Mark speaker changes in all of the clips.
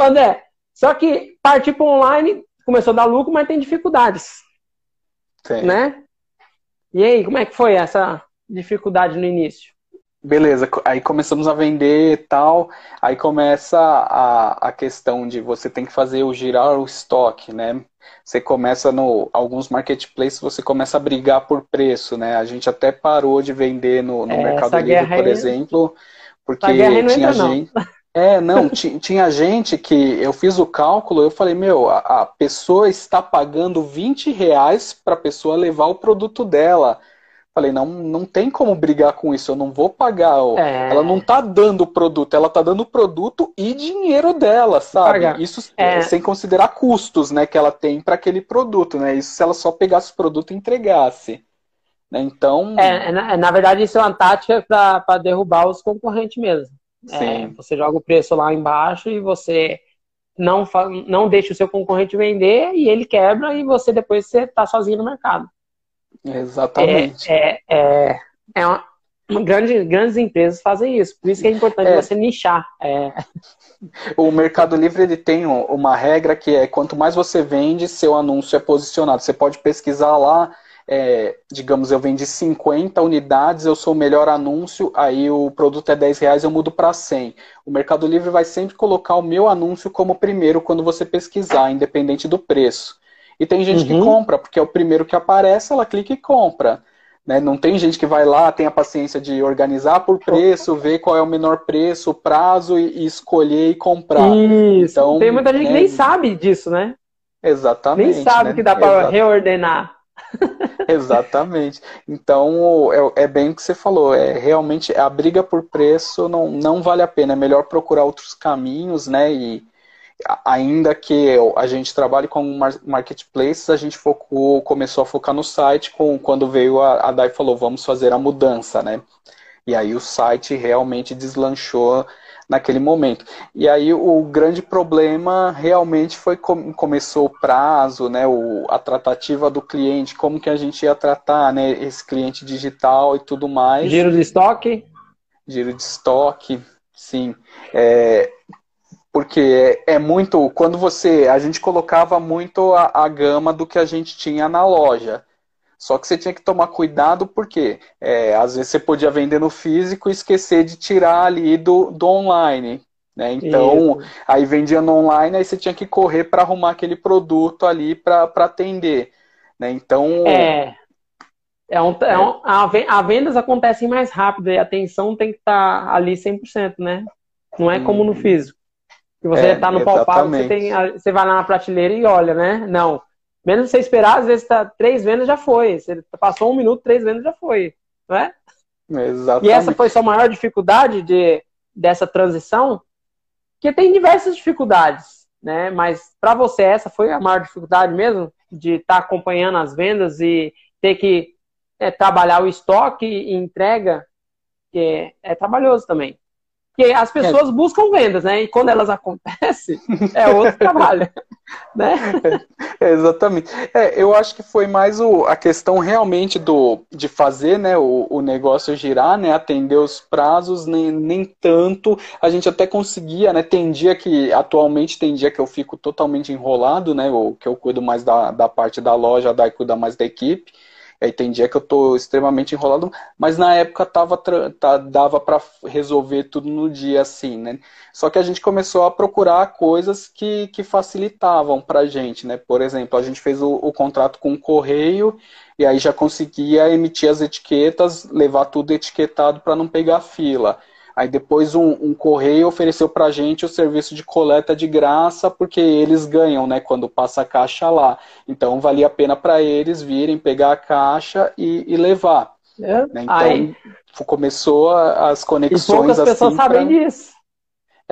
Speaker 1: André, só que partir para online começou a dar lucro, mas tem dificuldades. Sim. Né? E aí, como é que foi essa dificuldade no início?
Speaker 2: Beleza, aí começamos a vender e tal, aí começa a, a questão de você tem que fazer o girar o estoque, né? Você começa no alguns marketplaces, você começa a brigar por preço, né? A gente até parou de vender no, no é, Mercado Livre, por aí, exemplo, porque tinha gente. Não. É, não, tinha gente que eu fiz o cálculo, eu falei, meu, a, a pessoa está pagando 20 reais para a pessoa levar o produto dela. Falei, não, não tem como brigar com isso, eu não vou pagar. É... Ela não tá dando o produto, ela tá dando o produto e dinheiro dela, sabe? Pagar. Isso é... sem considerar custos, né, que ela tem para aquele produto, né? Isso se ela só pegasse o produto e entregasse. Né? Então.
Speaker 1: É, na, na, verdade, isso é uma tática para derrubar os concorrentes mesmo. É, você joga o preço lá embaixo e você não, não deixa o seu concorrente vender e ele quebra e você depois você tá sozinho no mercado.
Speaker 2: Exatamente.
Speaker 1: É, é, é, é uma, uma grande, grandes empresas fazem isso, por isso que é importante é. você nichar. É.
Speaker 2: O Mercado Livre ele tem uma regra que é quanto mais você vende, seu anúncio é posicionado. Você pode pesquisar lá, é, digamos, eu vendi 50 unidades, eu sou o melhor anúncio, aí o produto é 10 reais, eu mudo para 100. O Mercado Livre vai sempre colocar o meu anúncio como primeiro quando você pesquisar, independente do preço. E tem gente uhum. que compra, porque é o primeiro que aparece, ela clica e compra. Né? Não tem gente que vai lá, tem a paciência de organizar por preço, ver qual é o menor preço, o prazo e, e escolher e comprar.
Speaker 1: Isso. Então, tem muita gente né? que nem sabe disso, né?
Speaker 2: Exatamente.
Speaker 1: Nem sabe
Speaker 2: né?
Speaker 1: que dá para reordenar.
Speaker 2: Exatamente. Então, é, é, bem o que você falou. É realmente a briga por preço não, não vale a pena. É melhor procurar outros caminhos, né? E, ainda que a gente trabalhe com marketplaces, a gente focou, começou a focar no site com, quando veio a, a DAI falou, vamos fazer a mudança, né? E aí o site realmente deslanchou naquele momento. E aí o grande problema realmente foi como começou o prazo, né, o, a tratativa do cliente, como que a gente ia tratar, né, esse cliente digital e tudo mais.
Speaker 1: Giro de estoque?
Speaker 2: Giro de estoque, sim. É, porque é, é, muito. Quando você. A gente colocava muito a, a, gama do que a gente tinha na loja. Só que você tinha que tomar cuidado porque é, às vezes você podia vender no físico e esquecer de tirar ali do, do online. Né? Então, Isso. aí vendia no online, aí você tinha que correr para arrumar aquele produto ali para atender. Né? Então.
Speaker 1: É. É um, é. um, a, a vendas acontecem mais rápido e a atenção tem que estar tá ali 100%, né? Não é como no uhum. físico. Que você está é, no palpável, você, tem, você vai lá na prateleira e olha, né? Não. Menos você esperar, às vezes tá, três vendas já foi. Você passou um minuto, três vendas já foi. Não é?
Speaker 2: Exatamente.
Speaker 1: E essa foi sua maior dificuldade de, dessa transição? Porque tem diversas dificuldades, né? Mas para você essa foi a maior dificuldade mesmo? De estar tá acompanhando as vendas e ter que é, trabalhar o estoque e entrega, que é, é trabalhoso também. Porque as pessoas é. buscam vendas, né? E quando elas acontecem, é outro trabalho. Né?
Speaker 2: É, exatamente. É, eu acho que foi mais o, a questão realmente do, de fazer né, o, o negócio girar, né, atender os prazos, nem, nem tanto. A gente até conseguia, né? Tem dia que, atualmente, tem dia que eu fico totalmente enrolado, né? O, que eu cuido mais da, da parte da loja, a cuida mais da equipe. Aí tem dia que eu tô extremamente enrolado, mas na época tava, tá, dava para resolver tudo no dia assim, né? Só que a gente começou a procurar coisas que, que facilitavam pra gente, né? Por exemplo, a gente fez o, o contrato com o correio e aí já conseguia emitir as etiquetas, levar tudo etiquetado para não pegar fila. Aí depois um, um correio ofereceu para a gente o serviço de coleta de graça, porque eles ganham, né, quando passa a caixa lá. Então valia a pena para eles virem pegar a caixa e, e levar. É? Né? Então Aí. começou as conexões e poucas
Speaker 1: assim. pessoas pra... sabem disso.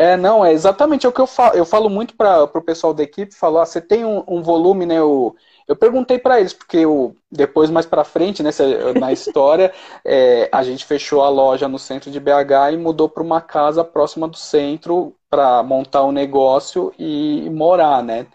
Speaker 2: É, não, é exatamente o que eu falo. Eu falo muito para o pessoal da equipe, falar, ah, você tem um, um volume, né, o, eu perguntei para eles, porque eu, depois, mais para frente, né, na história, é, a gente fechou a loja no centro de BH e mudou para uma casa próxima do centro para montar um negócio e morar, né?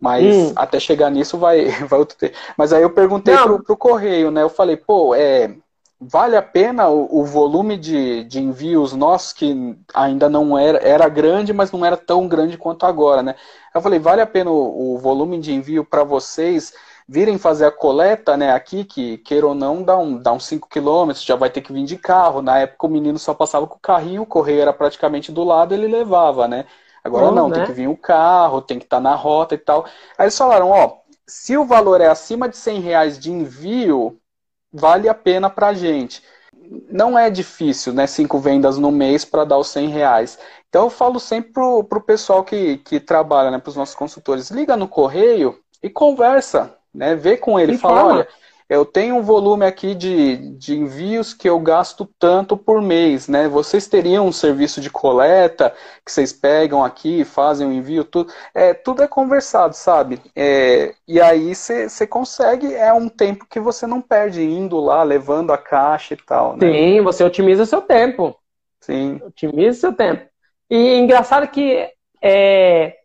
Speaker 2: Mas hum. até chegar nisso vai, vai outro tempo. Mas aí eu perguntei pro, pro correio, né? Eu falei, pô, é, vale a pena o, o volume de, de, envios nossos, que ainda não era, era grande, mas não era tão grande quanto agora, né? Eu falei, vale a pena o, o volume de envio para vocês virem fazer a coleta, né, aqui, que queira ou não, dá, um, dá uns 5 quilômetros, já vai ter que vir de carro. Na época o menino só passava com o carrinho, o correio era praticamente do lado, ele levava, né? Agora Bom, não, né? tem que vir o carro, tem que estar tá na rota e tal. Aí eles falaram, ó, se o valor é acima de 100 reais de envio, vale a pena para a gente. Não é difícil, né? Cinco vendas no mês para dar os 100 reais. Então eu falo sempre pro, pro pessoal que, que trabalha, né, para os nossos consultores, liga no correio e conversa, né? Vê com ele, e fala, fala, olha, eu tenho um volume aqui de, de envios que eu gasto tanto por mês, né? Vocês teriam um serviço de coleta que vocês pegam aqui, fazem o envio, tudo. É, tudo é conversado, sabe? É, e aí você consegue, é um tempo que você não perde indo lá, levando a caixa e tal. Né?
Speaker 1: Sim, você otimiza seu tempo.
Speaker 2: Sim.
Speaker 1: Otimiza seu tempo. E engraçado que é,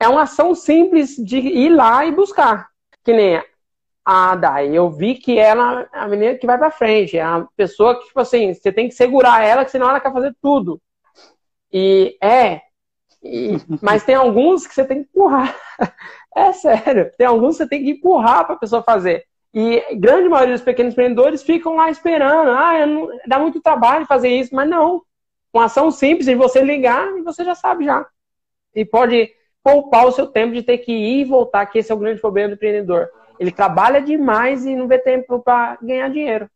Speaker 1: é uma ação simples de ir lá e buscar. Que nem ah, Dai, eu vi que ela é a menina que vai pra frente. É a pessoa que, tipo assim, você tem que segurar ela, que senão ela quer fazer tudo. E é. E, mas tem alguns que você tem que empurrar. É sério. Tem alguns que você tem que empurrar pra pessoa fazer. E grande maioria dos pequenos empreendedores ficam lá esperando. Ah, não, dá muito trabalho fazer isso, mas não. Uma ação simples de você ligar e você já sabe já. E pode poupar o seu tempo de ter que ir e voltar, que esse é o grande problema do empreendedor ele trabalha demais e não vê tempo para ganhar dinheiro.